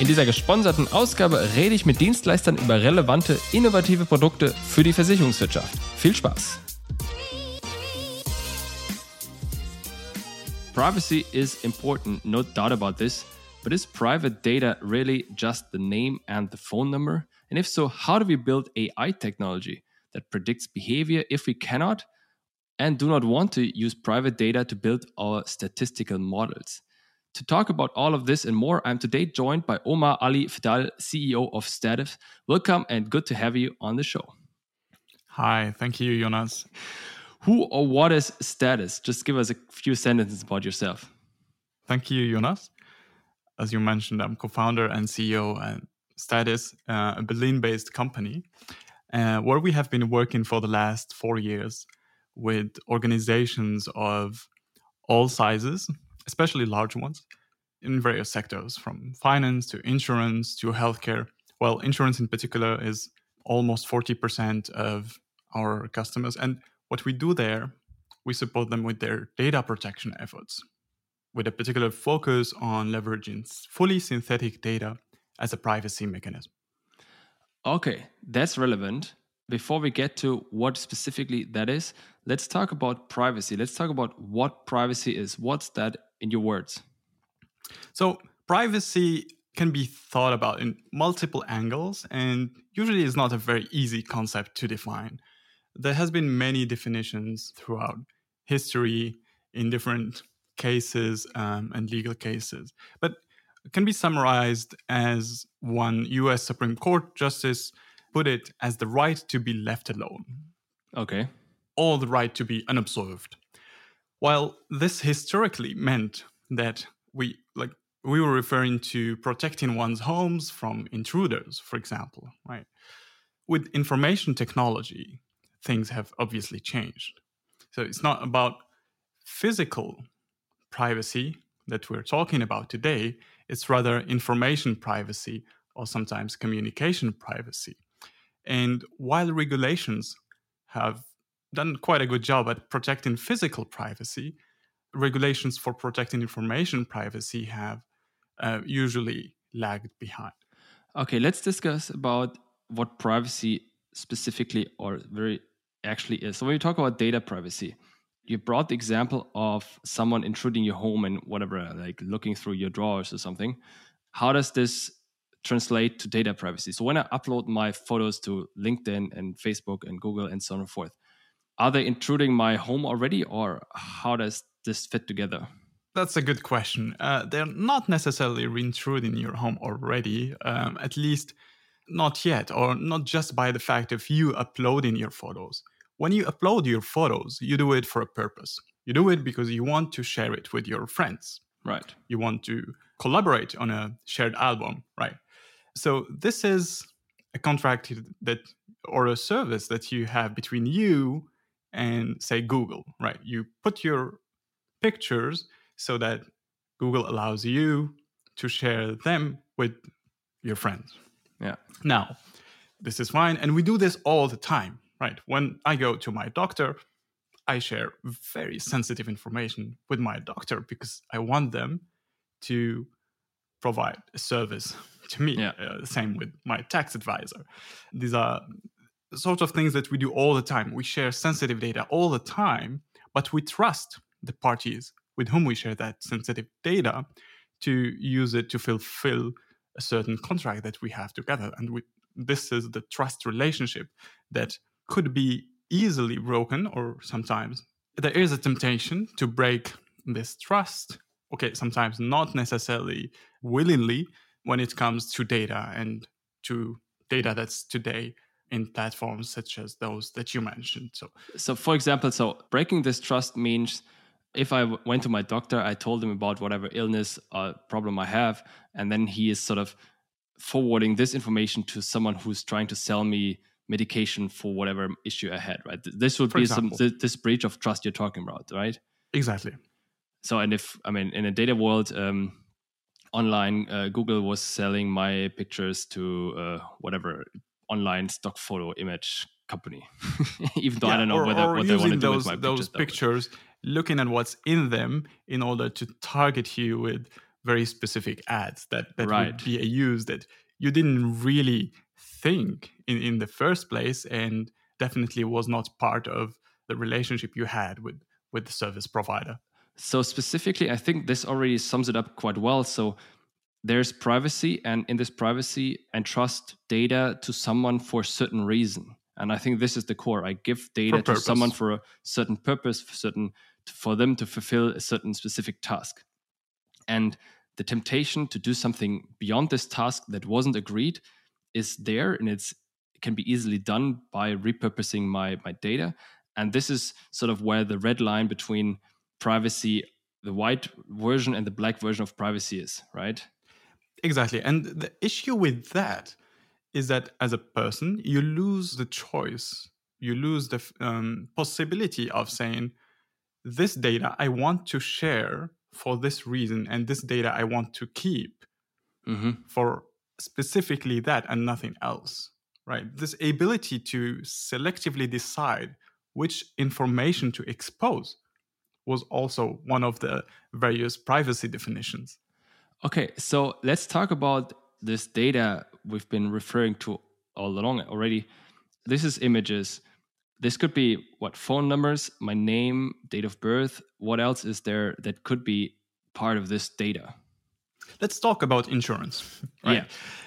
In dieser gesponserten Ausgabe rede ich mit Dienstleistern über relevante, innovative Produkte für die Versicherungswirtschaft. Viel Spaß! Privacy is important, no doubt about this, but is private data really just the name and the phone number? And if so, how do we build AI technology that predicts behavior if we cannot and do not want to use private data to build our statistical models? To talk about all of this and more, I'm today joined by Omar Ali Fdal, CEO of Statice. Welcome and good to have you on the show. Hi, thank you, Jonas. Who or what is Statice? Just give us a few sentences about yourself. Thank you, Jonas. As you mentioned, I'm co founder and CEO at Statice, uh, a Berlin based company, uh, where we have been working for the last four years with organizations of all sizes especially large ones, in various sectors from finance to insurance to healthcare. Well, insurance in particular is almost 40% of our customers. And what we do there, we support them with their data protection efforts, with a particular focus on leveraging fully synthetic data as a privacy mechanism. Okay, that's relevant. Before we get to what specifically that is, let's talk about privacy. Let's talk about what privacy is. What's that in your words? So, privacy can be thought about in multiple angles and usually is not a very easy concept to define. There has been many definitions throughout history in different cases um, and legal cases, but can be summarized as one US Supreme Court justice put it as the right to be left alone. Okay. Or the right to be unobserved. While this historically meant that we like we were referring to protecting one's homes from intruders, for example, right? With information technology, things have obviously changed. So it's not about physical privacy that we're talking about today, it's rather information privacy or sometimes communication privacy. And while regulations have done quite a good job at protecting physical privacy. Regulations for protecting information privacy have uh, usually lagged behind. Okay, let's discuss about what privacy specifically or very actually is. So when we talk about data privacy, you brought the example of someone intruding your home and whatever, like looking through your drawers or something. How does this translate to data privacy? So when I upload my photos to LinkedIn and Facebook and Google and so on and forth, are they intruding my home already or how does this fit together? That's a good question. Uh, they're not necessarily intruding your home already um, at least not yet or not just by the fact of you uploading your photos. When you upload your photos you do it for a purpose. You do it because you want to share it with your friends. Right. You want to collaborate on a shared album right? So this is a contract that or a service that you have between you and say Google, right? You put your pictures so that Google allows you to share them with your friends. Yeah. Now, this is fine. And we do this all the time, right? When I go to my doctor, I share very sensitive information with my doctor because I want them to provide a service to me. Yeah. Uh, same with my tax advisor. These are sort of things that we do all the time. We share sensitive data all the time, but we trust the parties with whom we share that sensitive data to use it to fulfill a certain contract that we have together. And we, this is the trust relationship that could be easily broken or sometimes there is a temptation to break this trust. Okay, sometimes not necessarily willingly when it comes to data and to data that's today in platforms such as those that you mentioned. So, so for example, so breaking this trust means if I went to my doctor, I told him about whatever illness or problem I have, and then he is sort of forwarding this information to someone who's trying to sell me medication for whatever issue I had, right? This would For be example. some this breach of trust you're talking about, right? exactly. So, and if I mean, in a data world, um, online, uh, Google was selling my pictures to uh, whatever online stock photo image company, even though I don't know or, whether or what they want to do those with my those pictures. pictures, looking at what's in them in order to target you with very specific ads that that Right. would be a use that you didn't really think in in the first place, and definitely was not part of the relationship you had with with the service provider. So specifically, I think this already sums it up quite well. So there's privacy, and in this privacy, entrust data to someone for a certain reason. And I think this is the core. I give data to someone for a certain purpose, for certain for them to fulfill a certain specific task. And the temptation to do something beyond this task that wasn't agreed is there, and it's it can be easily done by repurposing my my data. And this is sort of where the red line between privacy, the white version and the black version of privacy is, right? Exactly. And the issue with that is that as a person, you lose the choice. You lose the um, possibility of saying, this data I want to share for this reason, and this data I want to keep hmm for specifically that and nothing else. Right? This ability to selectively decide which information to expose was also one of the various privacy definitions. Okay, so let's talk about this data we've been referring to all along already. This is images. This could be what phone numbers, my name, date of birth. What else is there that could be part of this data? Let's talk about insurance. Right? Yeah,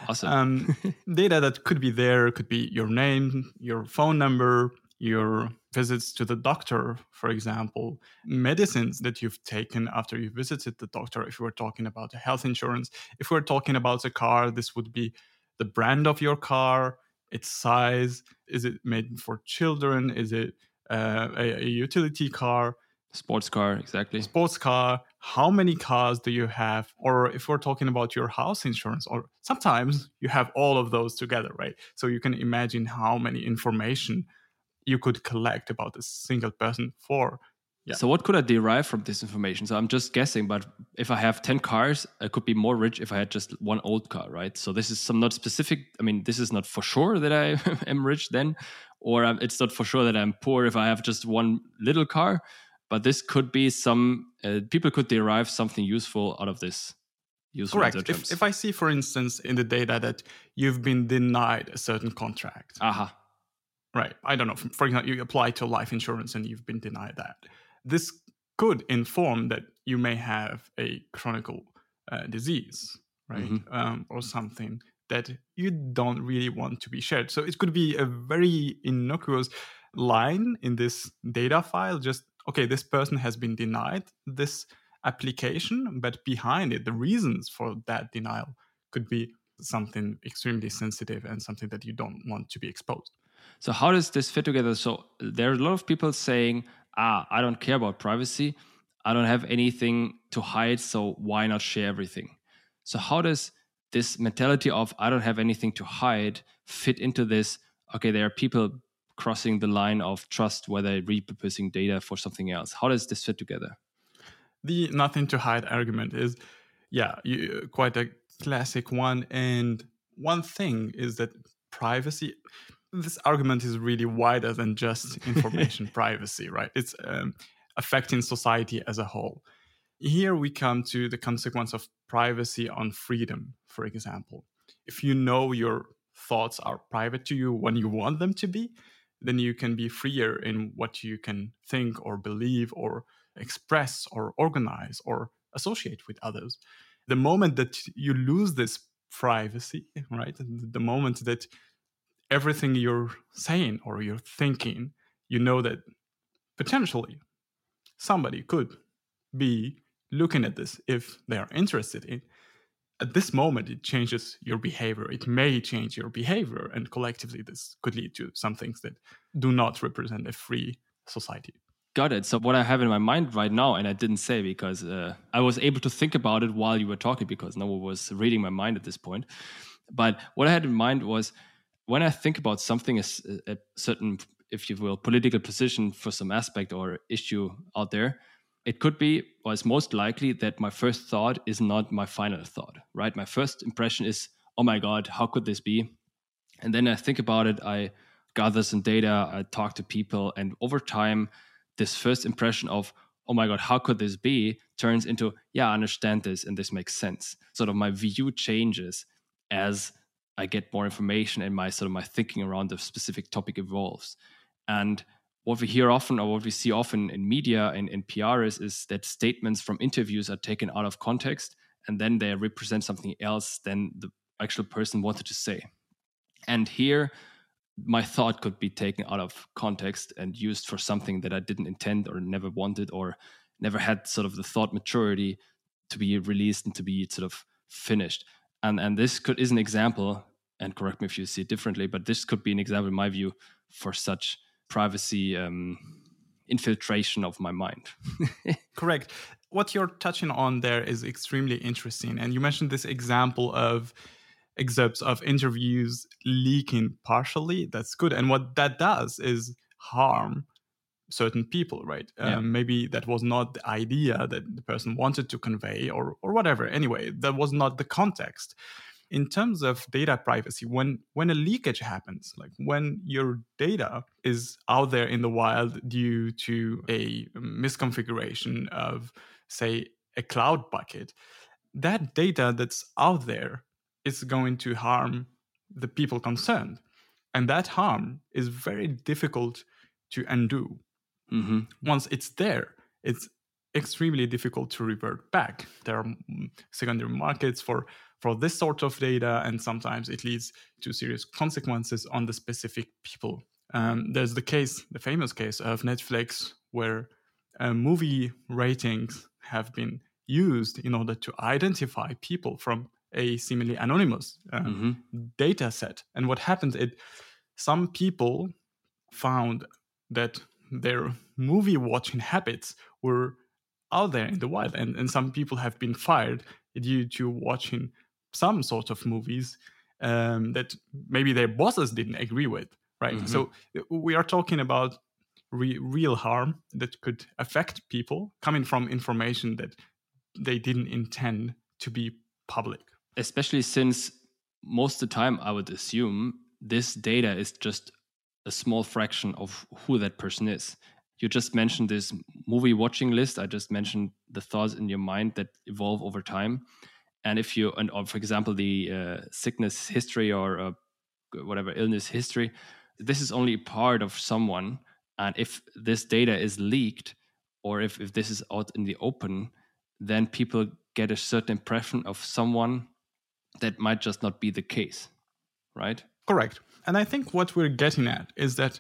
awesome. um, data that could be there could be your name, your phone number, your visits to the doctor, for example, medicines that you've taken after you visited the doctor. If we're talking about health insurance, if we're talking about a car, this would be the brand of your car, its size. Is it made for children? Is it uh, a, a utility car? Sports car, exactly. sports car how many cars do you have or if we're talking about your house insurance or sometimes you have all of those together right so you can imagine how many information you could collect about a single person for Yeah. So what could I derive from this information? So I'm just guessing, but if I have 10 cars, I could be more rich if I had just one old car, right? So this is some not specific. I mean, this is not for sure that I am rich then, or it's not for sure that I'm poor if I have just one little car. But this could be some, uh, people could derive something useful out of this. Useful correct if, if i see for instance in the data that you've been denied a certain contract Aha. Right. I don't know. For example, you apply to life insurance and you've been denied that. This could inform that you may have a chronic uh, disease, right? Mhm. Um, or something that you don't really want to be shared. So it could be a very innocuous line in this data file. Just, okay, this person has been denied this application, but behind it, the reasons for that denial could be something extremely sensitive and something that you don't want to be exposed. So how does this fit together? So there are a lot of people saying, "Ah, I don't care about privacy. I don't have anything to hide, so why not share everything?" So how does this mentality of "I don't have anything to hide" fit into this? Okay, there are people crossing the line of trust where they're repurposing data for something else. How does this fit together? the nothing to hide argument is yeah you, quite a classic one and one thing is that privacy this argument is really wider than just information privacy right it's um, affecting society as a whole here we come to the consequence of privacy on freedom for example if you know your thoughts are private to you when you want them to be then you can be freer in what you can think or believe or express or organize or associate with others. The moment that you lose this privacy, right? The moment that everything you're saying or you're thinking, you know that potentially somebody could be looking at this if they are interested in. At this moment it changes your behavior. It may change your behavior and collectively this could lead to some things that do not represent a free society. Got it. So what i have in my mind right now and i didn't say because uh, i was able to think about it while you were talking because no one was reading my mind at this point but what i had in mind was when i think about something as uh, a certain if you will political position for some aspect or issue out there it could be, or it's most likely that my first thought is not my final thought, right? My first impression is, oh my God, how could this be? And then I think about it, I gather some data, I talk to people, and over time, this first impression of, oh my God, how could this be? turns into, yeah, I understand this and this makes sense. Sort of my view changes as I get more information and my sort of my thinking around the specific topic evolves. And what we hear often or what we see often in media and in PR is, is that statements from interviews are taken out of context and then they represent something else than the actual person wanted to say. And here, my thought could be taken out of context and used for something that I didn't intend or never wanted or never had sort of the thought maturity to be released and to be sort of finished. And and this could is an example, and correct me if you see it differently, but this could be an example in my view for such privacy um, infiltration of my mind. Correct. What you're touching on there is extremely interesting. And you mentioned this example of excerpts of interviews leaking partially. That's good. And what that does is harm certain people, right? Yeah. Um, maybe that was not the idea that the person wanted to convey or, or whatever. Anyway, that was not the context in terms of data privacy when when a leakage happens like when your data is out there in the wild due to a misconfiguration of say a cloud bucket that data that's out there is going to harm the people concerned and that harm is very difficult to undo mm-hmm. once it's there it's extremely difficult to revert back there are secondary markets for for this sort of data, and sometimes it leads to serious consequences on the specific people. Um, there's the case, the famous case of Netflix, where uh, movie ratings have been used in order to identify people from a seemingly anonymous um, mm-hmm. data set. And what happened, it some people found that their movie watching habits were out there in the wild, and, and some people have been fired due to watching some sort of movies um, that maybe their bosses didn't agree with, right? Mm-hmm. So uh, we are talking about re- real harm that could affect people coming from information that they didn't intend to be public. Especially since most of the time, I would assume this data is just a small fraction of who that person is. You just mentioned this movie watching list. I just mentioned the thoughts in your mind that evolve over time and if you and or for example the uh, sickness history or uh, whatever illness history this is only part of someone and if this data is leaked or if, if this is out in the open then people get a certain impression of someone that might just not be the case right correct and i think what we're getting at is that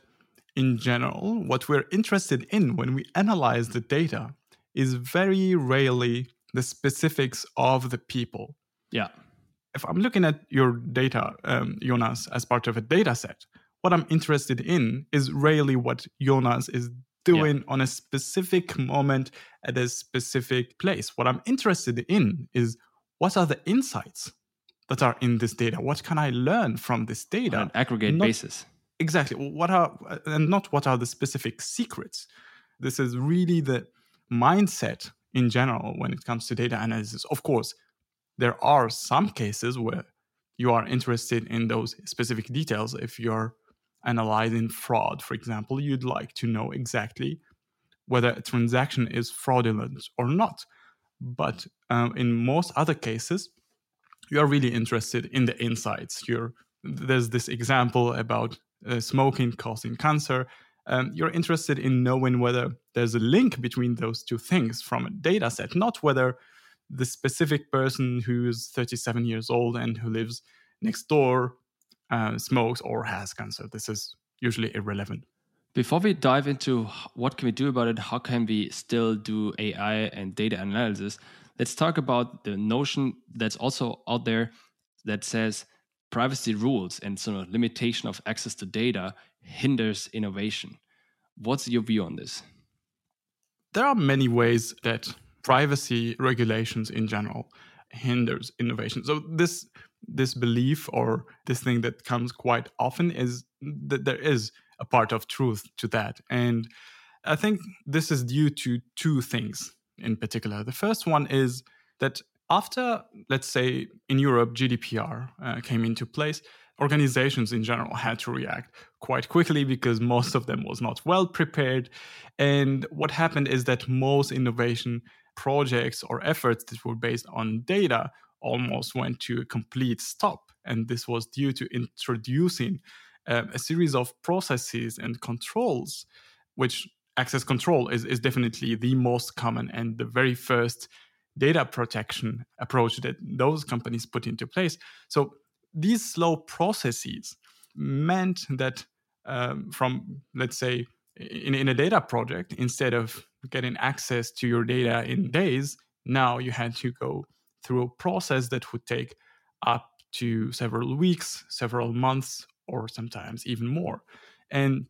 in general what we're interested in when we analyze the data is very rarely the specifics of the people. Yeah. If I'm looking at your data, um, Jonas, as part of a data set, what I'm interested in is really what Jonas is doing yeah. on a specific moment at a specific place. What I'm interested in is what are the insights that are in this data? What can I learn from this data? On an aggregate not, basis. Exactly. What are and not what are the specific secrets? This is really the mindset in general when it comes to data analysis. Of course, there are some cases where you are interested in those specific details. If you're analyzing fraud, for example, you'd like to know exactly whether a transaction is fraudulent or not. But um, in most other cases, you are really interested in the insights. You're, there's this example about uh, smoking causing cancer um, you're interested in knowing whether there's a link between those two things from a data set, not whether the specific person who is 37 years old and who lives next door uh, smokes or has cancer. This is usually irrelevant. Before we dive into what can we do about it, how can we still do AI and data analysis, let's talk about the notion that's also out there that says privacy rules and sort of limitation of access to data hinders innovation. What's your view on this? There are many ways that privacy regulations in general hinders innovation. So this this belief or this thing that comes quite often is that there is a part of truth to that. And I think this is due to two things in particular. The first one is that after, let's say, in Europe, GDPR uh, came into place, organizations in general had to react quite quickly because most of them was not well prepared. And what happened is that most innovation projects or efforts that were based on data almost went to a complete stop. And this was due to introducing uh, a series of processes and controls, which access control is, is definitely the most common and the very first data protection approach that those companies put into place. So these slow processes meant that um, from, let's say, in, in a data project, instead of getting access to your data in days, now you had to go through a process that would take up to several weeks, several months, or sometimes even more. And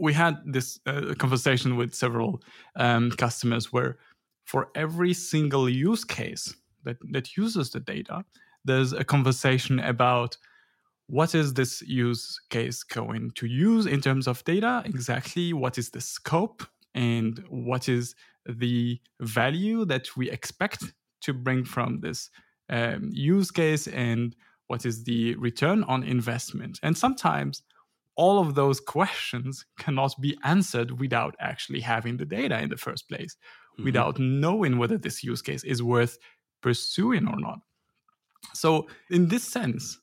we had this uh, conversation with several um, customers where for every single use case that, that uses the data, there's a conversation about what is this use case going to use in terms of data exactly what is the scope and what is the value that we expect to bring from this um, use case and what is the return on investment. And sometimes all of those questions cannot be answered without actually having the data in the first place mm-hmm. without knowing whether this use case is worth pursuing or not so in this sense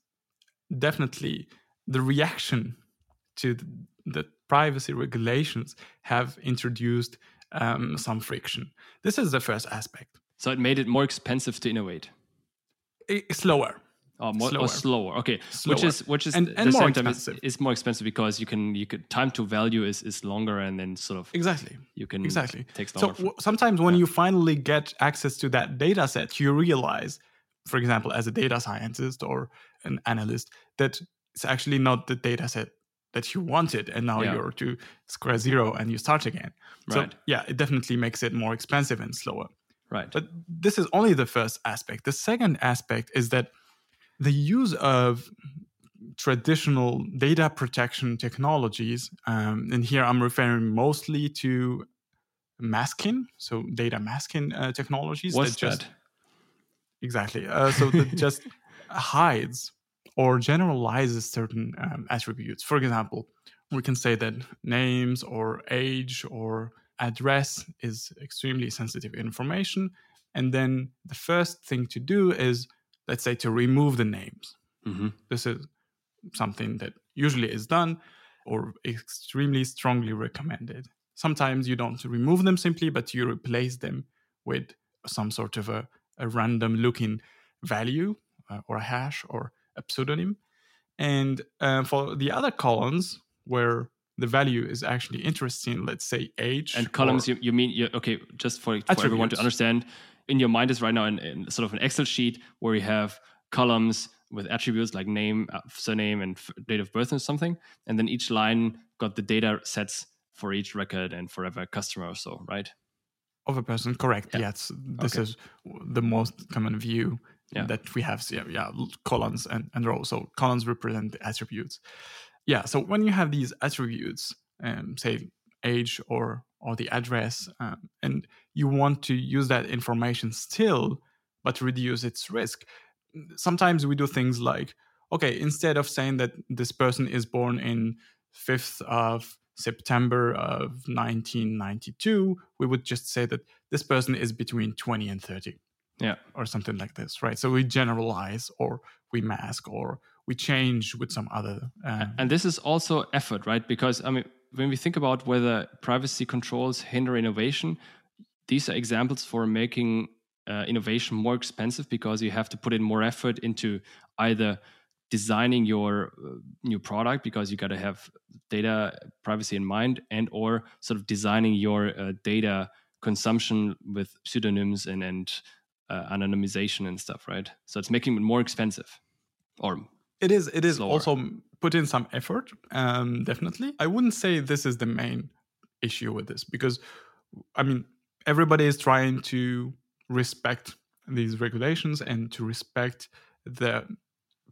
definitely the reaction to the privacy regulations have introduced um, some friction. This is the first aspect. So it made it more expensive to innovate. It, slower. Oh, more, oh, slower. Or slower. Okay, slower. which is which is and, and more expensive. Is, is, more expensive because you can you could time to value is is longer and then sort of exactly you can exactly takes longer. So sometimes when yeah. you finally get access to that data set, you realize for example, as a data scientist or an analyst, that it's actually not the data set that you wanted and now yeah. you're to square zero and you start again right. so yeah it definitely makes it more expensive and slower right but this is only the first aspect the second aspect is that the use of traditional data protection technologies um, and here i'm referring mostly to masking so data masking uh, technologies What's that just that? Exactly. Uh, so that just hides or generalizes certain um, attributes. For example, we can say that names or age or address is extremely sensitive information. And then the first thing to do is, let's say, to remove the names. Mm-hmm. This is something that usually is done or extremely strongly recommended. Sometimes you don't remove them simply, but you replace them with some sort of a a random looking value uh, or a hash or a pseudonym. And uh, for the other columns where the value is actually interesting, let's say age. And columns, you, you mean, you, okay, just for, for everyone to understand, in your mind is right now in, in, sort of an Excel sheet where you have columns with attributes like name, uh, surname, and date of birth and something. And then each line got the data sets for each record and for every customer or so, right? of a person correct yeah. yes this okay. is the most common view yeah. that we have yeah, yeah columns and, and rows so columns represent the attributes yeah so when you have these attributes um, say age or or the address um, and you want to use that information still but reduce its risk sometimes we do things like okay instead of saying that this person is born in 5th of September of 1992, we would just say that this person is between 20 and 30. Yeah. Or something like this, right? So we generalize or we mask or we change with some other. Um, and this is also effort, right? Because, I mean, when we think about whether privacy controls hinder innovation, these are examples for making uh, innovation more expensive because you have to put in more effort into either designing your uh, new product because you got to have data privacy in mind and or sort of designing your uh, data consumption with pseudonyms and, and uh, anonymization and stuff, right? So it's making it more expensive or it is it is slower. also put in some effort um, definitely i wouldn't say this is the main issue with this because i mean everybody is trying to respect these regulations and to respect the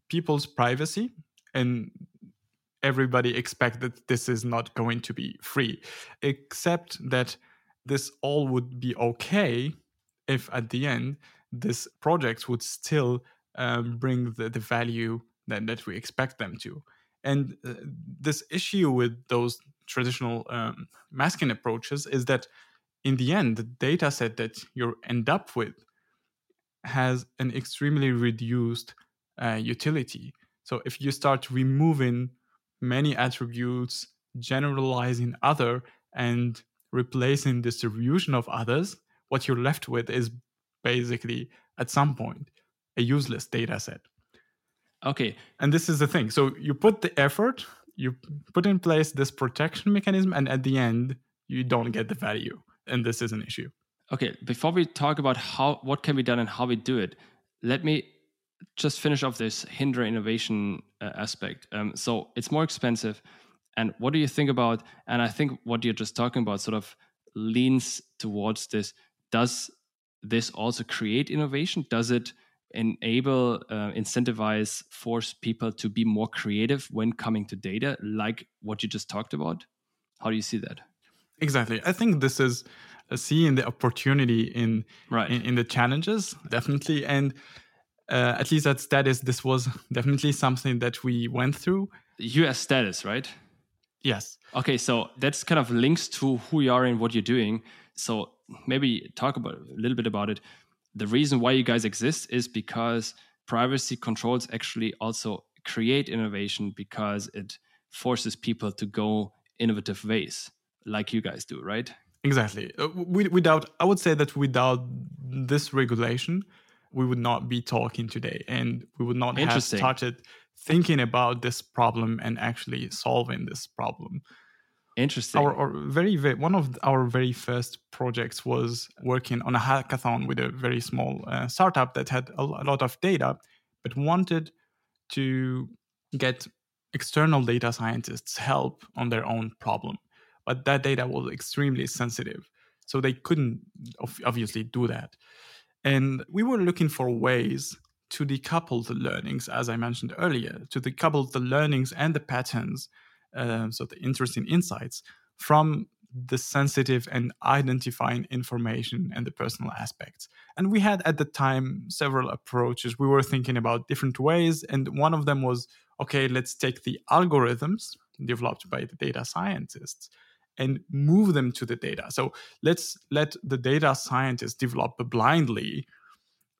people's privacy and everybody expect that this is not going to be free except that this all would be okay if at the end this project would still um, bring the, the value that, that we expect them to. And uh, this issue with those traditional um, masking approaches is that in the end the data set that you end up with has an extremely reduced uh, utility. So if you start removing many attributes generalizing other and replacing distribution of others what you're left with is basically at some point a useless data set okay. And this is the thing. So you put the effort you put in place this protection mechanism and at the end you don't get the value. And this is an issue. Okay. Before we talk about how what can be done and how we do it let me just finish off this hinder innovation uh, aspect. Um, so it's more expensive. And what do you think about and i think what you're just talking about sort of leans towards this. Does this also create innovation? Does it enable uh, incentivize force people to be more creative when coming to data like what you just talked about? How do you see that? Exactly. I think this is seeing the opportunity in, right. in, in the challenges definitely. And uh, at least at statice this was definitely something that we went through. Us statice right? Yes. Okay so that's kind of links to who you are and what you're doing. So maybe talk about a little bit about it the reason why you guys exist is because privacy controls actually also create innovation because it forces people to go innovative ways like you guys do right? Exactly. Uh, without i would say that without this regulation we would not be talking today and we would not have started thinking about this problem and actually solving this problem Interesting. Our, our, very, very one of our very first projects was working on a hackathon with a very small uh, startup that had a, a lot of data, but wanted to get external data scientists help on their own problem. But that data was extremely sensitive, so they couldn't obviously do that. And we were looking for ways to decouple the learnings, as I mentioned earlier, to decouple the learnings and the patterns uh, so the interesting insights from the sensitive and identifying information and the personal aspects. And we had at the time several approaches. We were thinking about different ways, and one of them was okay, let's take the algorithms developed by the data scientists and move them to the data. So let's let the data scientists develop blindly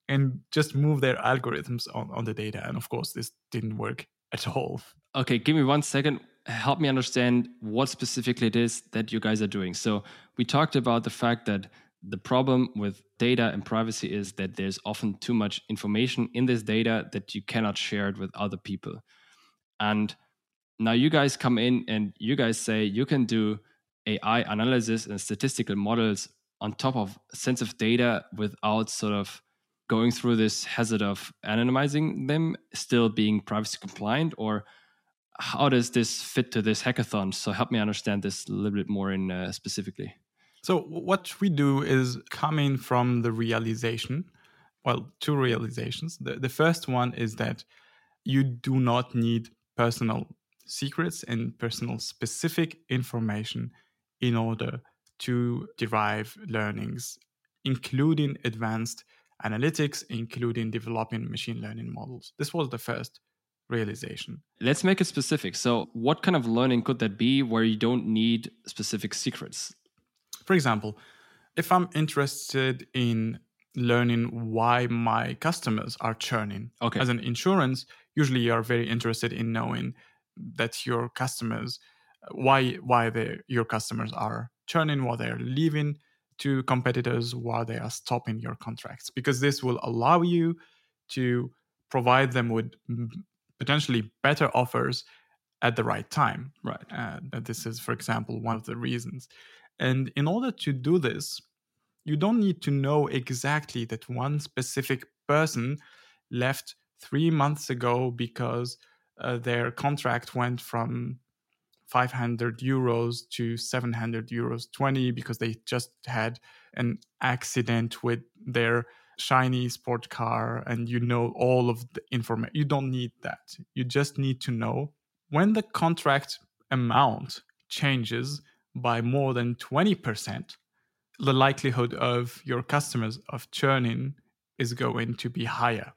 and just move their algorithms on, on the data. And of course, this didn't work at all. Okay, give me one second help me understand what specifically it is that you guys are doing. So, we talked about the fact that the problem with data and privacy is that there's often too much information in this data that you cannot share it with other people. And now you guys come in and you guys say you can do AI analysis and statistical models on top of sensitive data without sort of going through this hazard of anonymizing them, still being privacy compliant, or how does this fit to this hackathon? So help me understand this a little bit more in uh, specifically. So what we do is coming from the realization, well, two realizations. The, the first one is that you do not need personal secrets and personal specific information in order to derive learnings, including advanced analytics, including developing machine learning models. This was the first realization. Let's make it specific. So, what kind of learning could that be where you don't need specific secrets? For example, if I'm interested in learning why my customers are churning okay. as an insurance, usually you are very interested in knowing that your customers why why they, your customers are churning, why they're leaving to competitors, why they are stopping your contracts, because this will allow you to provide them with potentially better offers at the right time. Right. Uh, this is, for example, one of the reasons. And in order to do this, you don't need to know exactly that one specific person left three months ago because uh, their contract went from 500 euros to 700 euros 20 because they just had an accident with their shiny sport car and you know all of the information you don't need that you just need to know when the contract amount changes by more than 20% the likelihood of your customers of churning is going to be higher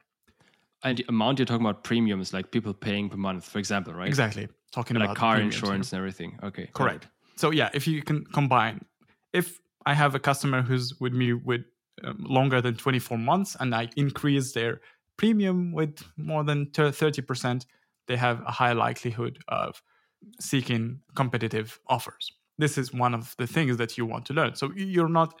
and the amount you're talking about premiums, like people paying per month, for example, right? Exactly. Talking like about car insurance and everything. Okay. Correct. So yeah, if you can combine, if I have a customer who's with me with um, longer than 24 months and I increase their premium with more than 30%, they have a high likelihood of seeking competitive offers. This is one of the things that you want to learn. So you're not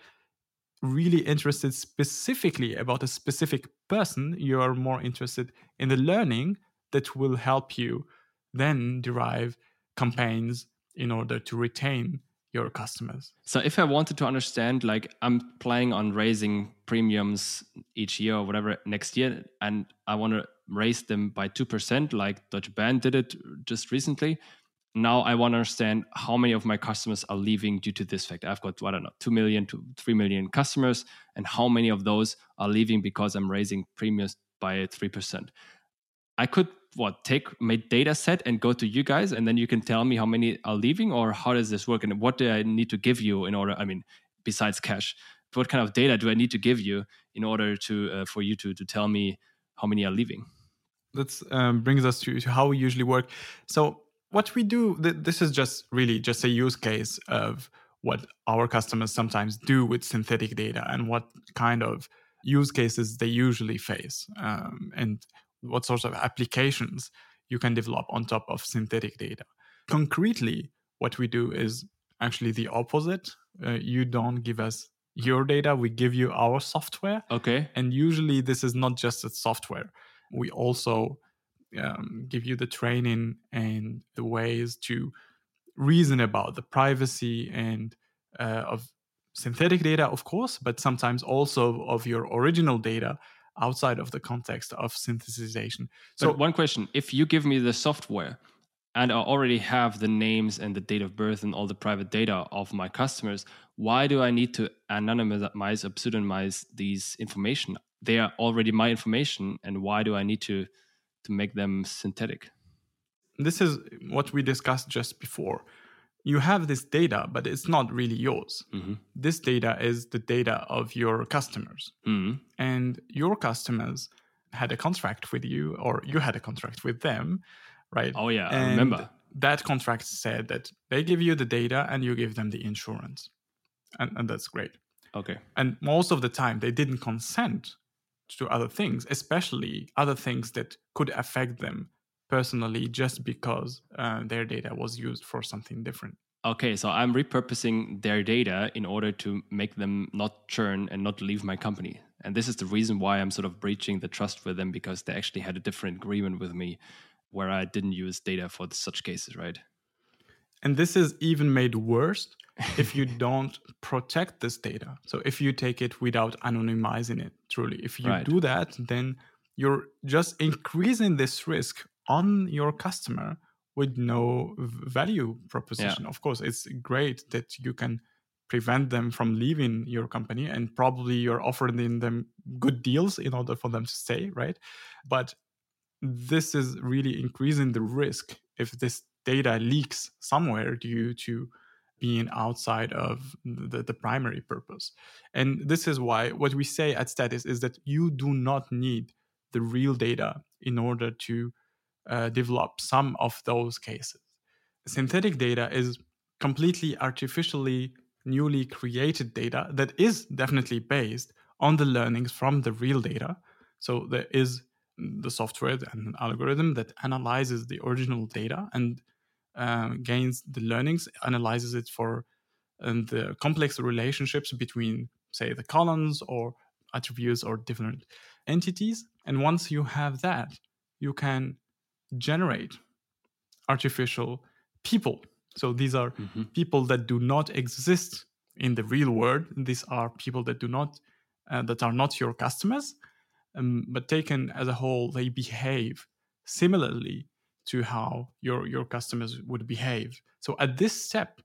really interested specifically about a specific person, you're more interested in the learning that will help you then derive campaigns in order to retain your customers. So if I wanted to understand, like I'm planning on raising premiums each year or whatever next year, and I want to raise them by 2%, like Deutsche Bahn did it just recently. Now I want to understand how many of my customers are leaving due to this fact. I've got, I don't know, 2 million to 3 million customers, and how many of those are leaving because I'm raising premiums by 3%. I could what take my data set and go to you guys and then you can tell me how many are leaving or how does this work and what do i need to give you in order i mean besides cash what kind of data do i need to give you in order to uh, for you to to tell me how many are leaving That um, brings us to, to how we usually work. So what we do, th- this is just really just a use case of what our customers sometimes do with synthetic data and what kind of use cases they usually face um, and what sorts of applications you can develop on top of synthetic data. Concretely, what we do is actually the opposite. Uh, you don't give us your data, we give you our software. okay And usually, this is not just a software. We also um, give you the training and the ways to reason about the privacy and uh, of synthetic data, of course, but sometimes also of your original data outside of the context of synthesization. so So, one question if you give me the software and i already have the names and the date of birth and all the private data of my customers why do i need to anonymize or pseudonymize these information they are already my information and why do i need to to make them synthetic this is what we discussed just before. You have this data, but it's not really yours. hmm This data is the data of your customers. hmm and your customers had a contract with you or you had a contract with them right? Oh yeah i remember. that contract said that they give you the data and you give them the insurance. And, and that's great. Okay. And most of the time they didn't consent to other things especially other things that could affect them personally just because uh, their data was used for something different okay so i'm repurposing their data in order to make them not churn and not leave my company and this is the reason why i'm sort of breaching the trust with them because they actually had a different agreement with me where i didn't use data for such cases right And this is even made worse if you don't protect this data. So if you take it without anonymizing it, truly, if you Right. do that, then you're just increasing this risk on your customer with no value proposition. Of course, it's great that you can prevent them from leaving your company and probably you're offering them good deals in order for them to stay, right? But this is really increasing the risk if this data leaks somewhere due to being outside of the, the primary purpose. And this is why what we say at Statice is that you do not need the real data in order to uh, develop some of those cases. Synthetic data is completely artificially newly created data that is definitely based on the learnings from the real data. So there is the software and an algorithm that analyzes the original data and uh, gains the learnings, analyzes it for um, the complex relationships between, say, the columns or attributes or different entities. And once you have that, you can generate artificial people. So these are mm-hmm. people that do not exist in the real world. These are people that do not uh, that are not your customers, um, but taken as a whole, they behave similarly to how your your customers would behave. So at this step,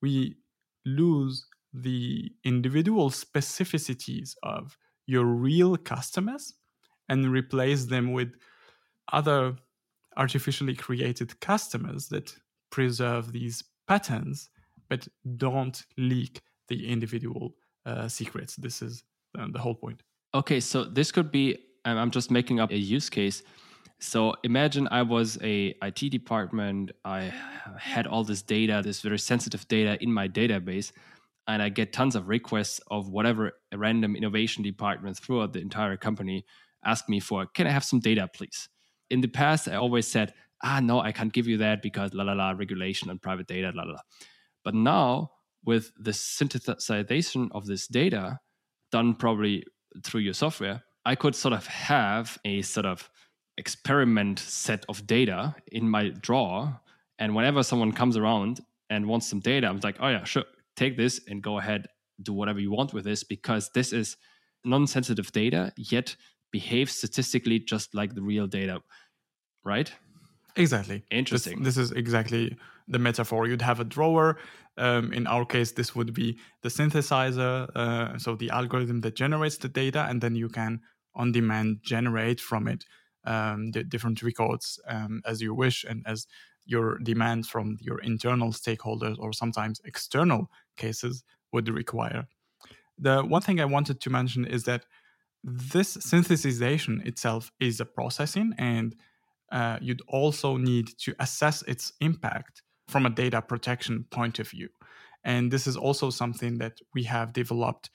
we lose the individual specificities of your real customers and replace them with other artificially created customers that preserve these patterns but don't leak the individual uh, secrets. This is the whole point. Okay, so this could be I'm just making up a use case. So imagine I was a IT department. I had all this data, this very sensitive data in my database, and I get tons of requests of whatever random innovation department throughout the entire company ask me for. Can I have some data, please? In the past, I always said, ah, no, I can't give you that because la la la regulation and private data, la la. la. But now with the synthesization of this data done probably through your software, I could sort of have a sort of experiment set of data in my drawer. And whenever someone comes around and wants some data, I'm like, oh yeah, sure, take this and go ahead, do whatever you want with this because this is non-sensitive data, yet behaves statistically just like the real data, right? Exactly. Interesting. This, this is exactly the metaphor. You'd have a drawer. Um, in our case, this would be the synthesizer, uh, so the algorithm that generates the data, and then you can on demand generate from it um, the different records um, as you wish and as your demands from your internal stakeholders or sometimes external cases would require. The one thing I wanted to mention is that this synthesization itself is a processing and uh, you'd also need to assess its impact from a data protection point of view. And this is also something that we have developed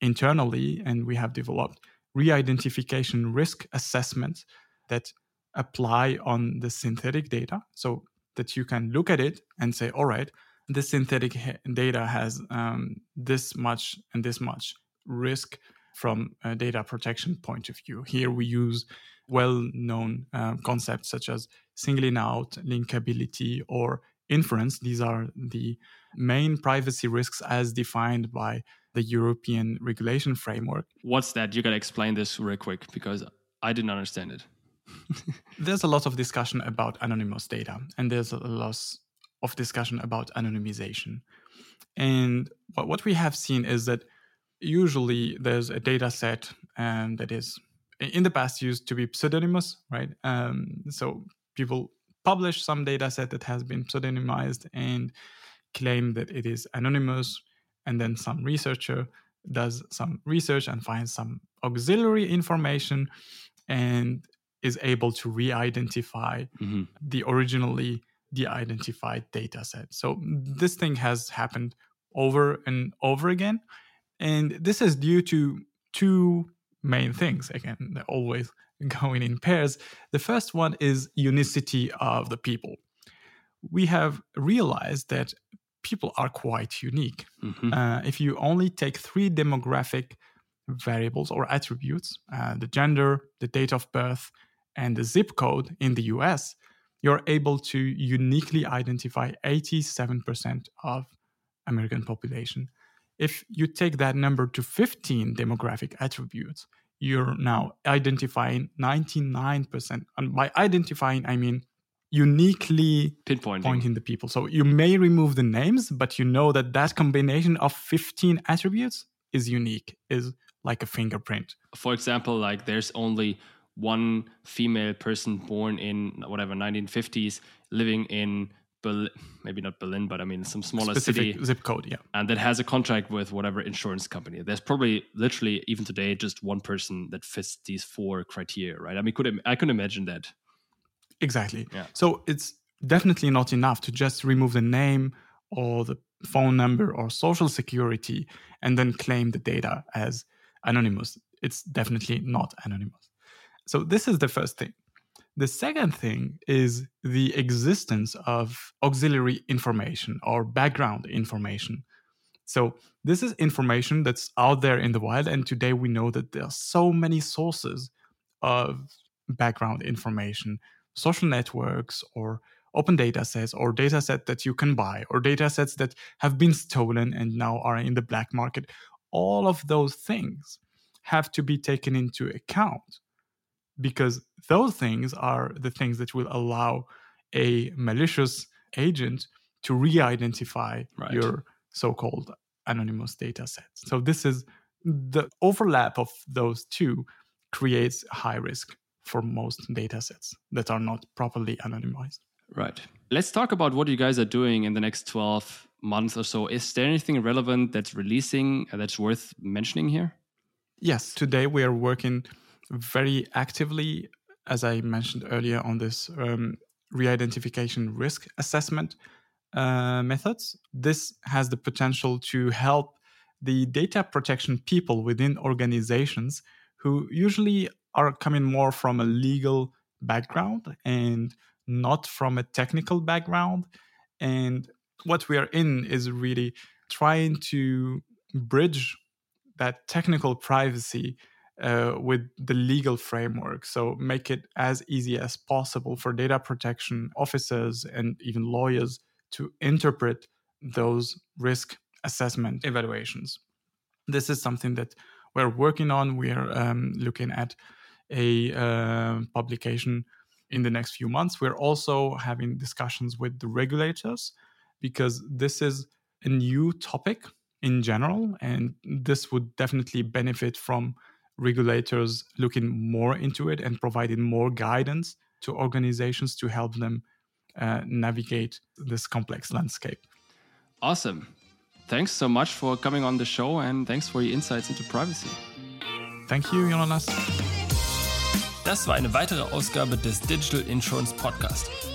internally, and we have developed re identification risk assessments that apply on the synthetic data so that you can look at it and say, all right, this synthetic data has um, this much and this much risk from a data protection point of view. Here we use well known um, concepts such as singling out, linkability, or inference. These are the main privacy risks as defined by the European regulation framework. What's that? You got to explain this real quick because I didn't understand it. there's a lot of discussion about anonymous data, and there's a lot of discussion about anonymization. And what we have seen is that usually there's a data set um, that is in the past used to be pseudonymous, right? Um, so people publish some data set that has been pseudonymized and claim that it is anonymous, and then some researcher does some research and finds some auxiliary information and is able to re-identify mm-hmm. the originally de-identified data set. So this thing has happened over and over again. And this is due to two main things. Again, they're always going in pairs. The first one is unicity of the people. We have realized that people are quite unique. Mm-hmm. Uh, if you only take three demographic variables or attributes uh, the gender, the date of birth, and the zip code in the US, you're able to uniquely identify 87% of American population. If you take that number to 15 demographic attributes, you're now identifying 99%. And by identifying, I mean uniquely pinpointing pointing the people. So you may remove the names, but you know that that combination of 15 attributes is unique, is like a fingerprint. For example, like there's only one female person born in whatever 1950s living in Berlin, maybe not Berlin, but I mean some smaller Specific city zip code, yeah, and that has a contract with whatever insurance company. There's probably literally even today just one person that fits these four criteria, right? I mean, could I can imagine that. Exactly. Yeah. So it's definitely not enough to just remove the name or the phone number or social security and then claim the data as anonymous. It's definitely not anonymous. So this is the first thing. The second thing is the existence of auxiliary information or background information. So, this is information that's out there in the wild. And today we know that there are so many sources of background information, social networks, or open data sets or data sets that you can buy or data sets that have been stolen and now are in the black market all of those things have to be taken into account because those things are the things that will allow a malicious agent to re-identify right. your so-called anonymous data set so this is the overlap of those two creates high risk for most data sets that are not properly anonymized. Right. Let's talk about what you guys are doing in the next 12 months or so. Is there anything relevant that's releasing uh, that's worth mentioning here? Yes. Today we are working very actively, as I mentioned earlier, on this um, re identification risk assessment uh, methods. This has the potential to help the data protection people within organizations who usually are coming more from a legal background and not from a technical background. And what we are in is really trying to bridge that technical privacy uh, with the legal framework. So make it as easy as possible for data protection officers and even lawyers to interpret those risk assessment evaluations. This is something that we're working on. We're um, looking at a uh, publication in the next few months. We're also having discussions with the regulators because this is a new topic in general, and this would definitely benefit from regulators looking more into it and providing more guidance to organizations to help them uh, navigate this complex landscape. Awesome. Thanks so much for coming on the show and thanks for your insights into privacy. Thank you, Jonas. Das war eine weitere Ausgabe des Digital Insurance Podcast.